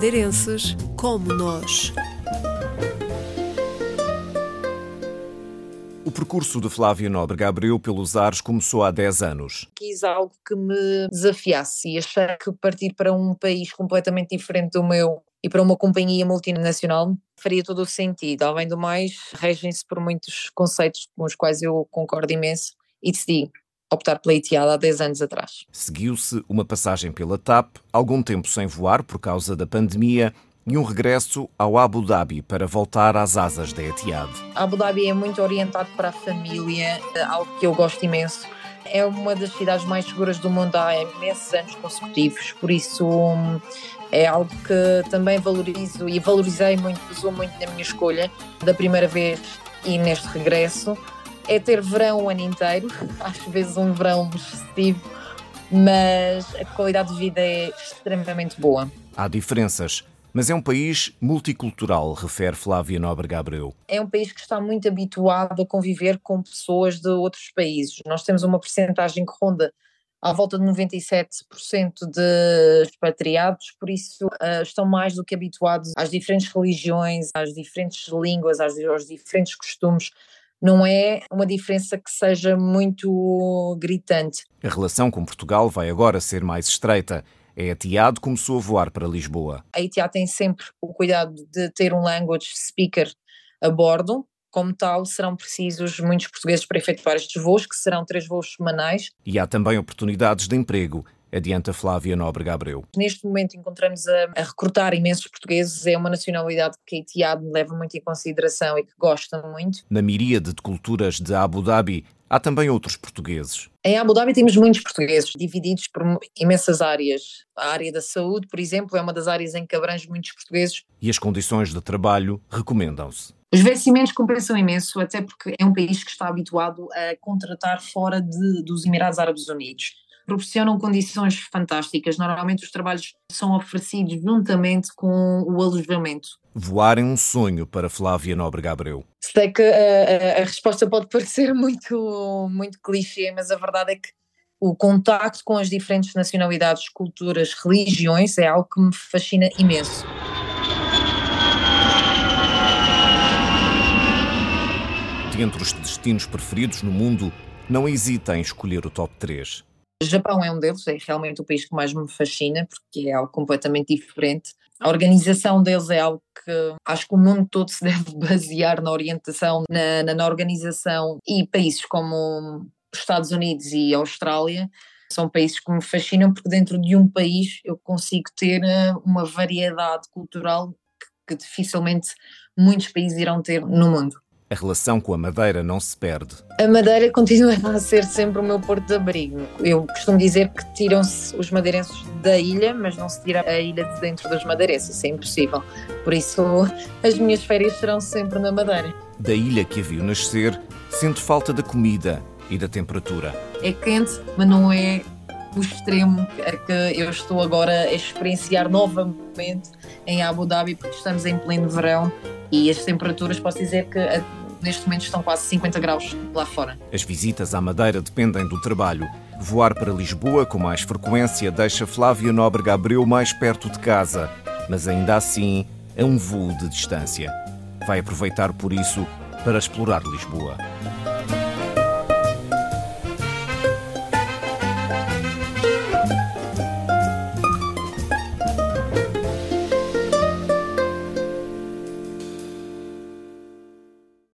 madeirenses como nós. O percurso de Flávia Nóbrega Abreu pelos ares começou há 10 anos. Quis algo que me desafiasse e achei que partir para um país completamente diferente do meu e para uma companhia multinacional faria todo o sentido. Além do mais, regem-se por muitos conceitos com os quais eu concordo imenso e decidi optar pela Etihad há 10 anos atrás. Seguiu-se uma passagem pela TAP, algum tempo sem voar por causa da pandemia e um regresso ao Abu Dhabi para voltar às asas da Etihad. Abu Dhabi é muito orientado para a família, algo que eu gosto imenso. É uma das cidades mais seguras do mundo há imensos anos consecutivos, por isso hum, é algo que também valorizo e valorizei muito, usou muito na minha escolha da primeira vez e neste regresso é ter verão o ano inteiro, às vezes um verão excessivo, mas a qualidade de vida é extremamente boa. Há diferenças, mas é um país multicultural, refere Flávia Nóbrega Abreu. É um país que está muito habituado a conviver com pessoas de outros países. Nós temos uma percentagem que ronda à volta de 97% de expatriados, por isso uh, estão mais do que habituados às diferentes religiões, às diferentes línguas, às, aos diferentes costumes não é uma diferença que seja muito gritante. A relação com Portugal vai agora ser mais estreita. A Etihad começou a voar para Lisboa. A Etihad tem sempre o cuidado de ter um language speaker a bordo. Como tal, serão precisos muitos portugueses para efetuar estes voos, que serão três voos semanais. E há também oportunidades de emprego adianta Flávia Nóbrega Abreu. Neste momento encontramos a, a, recrutar imensos portugueses, é uma nacionalidade que a Etihad leva muito em consideração e que gosta muito. Na miríade de culturas de Abu Dhabi, há também outros portugueses. Em Abu Dhabi temos muitos portugueses, divididos por imensas áreas. A área da saúde, por exemplo, é uma das áreas em que abrange muitos portugueses. E as condições de trabalho recomendam-se. Os vencimentos compensam imenso, até porque é um país que está habituado a contratar fora de, dos Emirados Árabes Unidos proporcionam condições fantásticas. Normalmente os trabalhos são oferecidos juntamente com o alojamento. Voar é um sonho para Flávia Nóbrega Abreu. Sei que a, a, a resposta pode parecer muito, muito clichê, mas a verdade é que o contacto com as diferentes nacionalidades, culturas, religiões é algo que me fascina imenso. Dentre os destinos preferidos no mundo, não hesita em escolher o top 3. Japão é um deles, é realmente o país que mais me fascina, porque é algo completamente diferente. A organização deles é algo que acho que o mundo todo se deve basear na orientação, na, na, na organização e países como os Estados Unidos e Austrália são países que me fascinam porque dentro de um país eu consigo ter eh, uma variedade cultural que, que dificilmente muitos países irão ter no mundo. A relação com a Madeira não se perde. A Madeira continua a ser sempre o meu porto de abrigo. Eu costumo dizer que tiram-se os madeirenses da ilha, mas não se tira a ilha de dentro dos madeirenses, isso é impossível. Por isso, as minhas férias serão sempre na Madeira. Da ilha que a viu nascer, sente falta da comida e da temperatura. É quente, mas não é o extremo que eu estou agora a experienciar novamente em Abu Dhabi, porque estamos em pleno verão e as temperaturas, posso dizer que neste momento estão quase 50 graus lá fora. As visitas à Madeira dependem do trabalho. Voar para Lisboa com mais frequência deixa Flávia Nóbrega Abreu mais perto de casa, mas ainda assim é um voo de distância. Vai aproveitar por isso para explorar Lisboa.